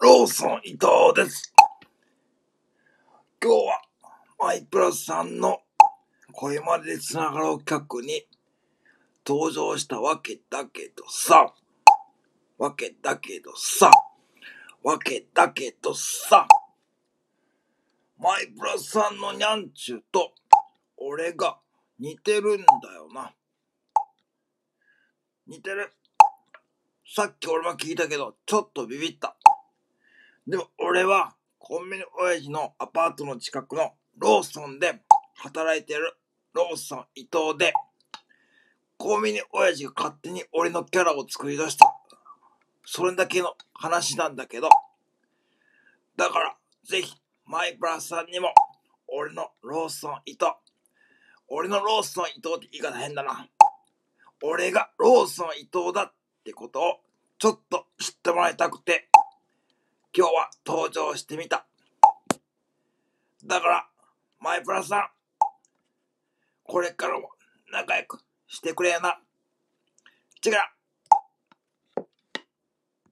ローソン伊藤です。今日はマイプラスさんの声までつながろう企画に登場したわけだけどさ、わけだけどさ、わけだけどさ、マイプラスさんのニャンチュと俺が似てるんだよな。似てる。さっき俺も聞いたけど、ちょっとビビった。でも俺はコンビニ親父のアパートの近くのローソンで働いてるローソン伊藤で、コンビニ親父が勝手に俺のキャラを作り出した。それだけの話なんだけど、だからぜひマイプラスさんにも俺のローソン伊藤、俺のローソン伊藤って言い方変だな。俺がローソン伊藤だってことをちょっと知ってもらいたくて、今日は登場してみた。だから、マイプラスさん、これからも仲良くしてくれよな。違う。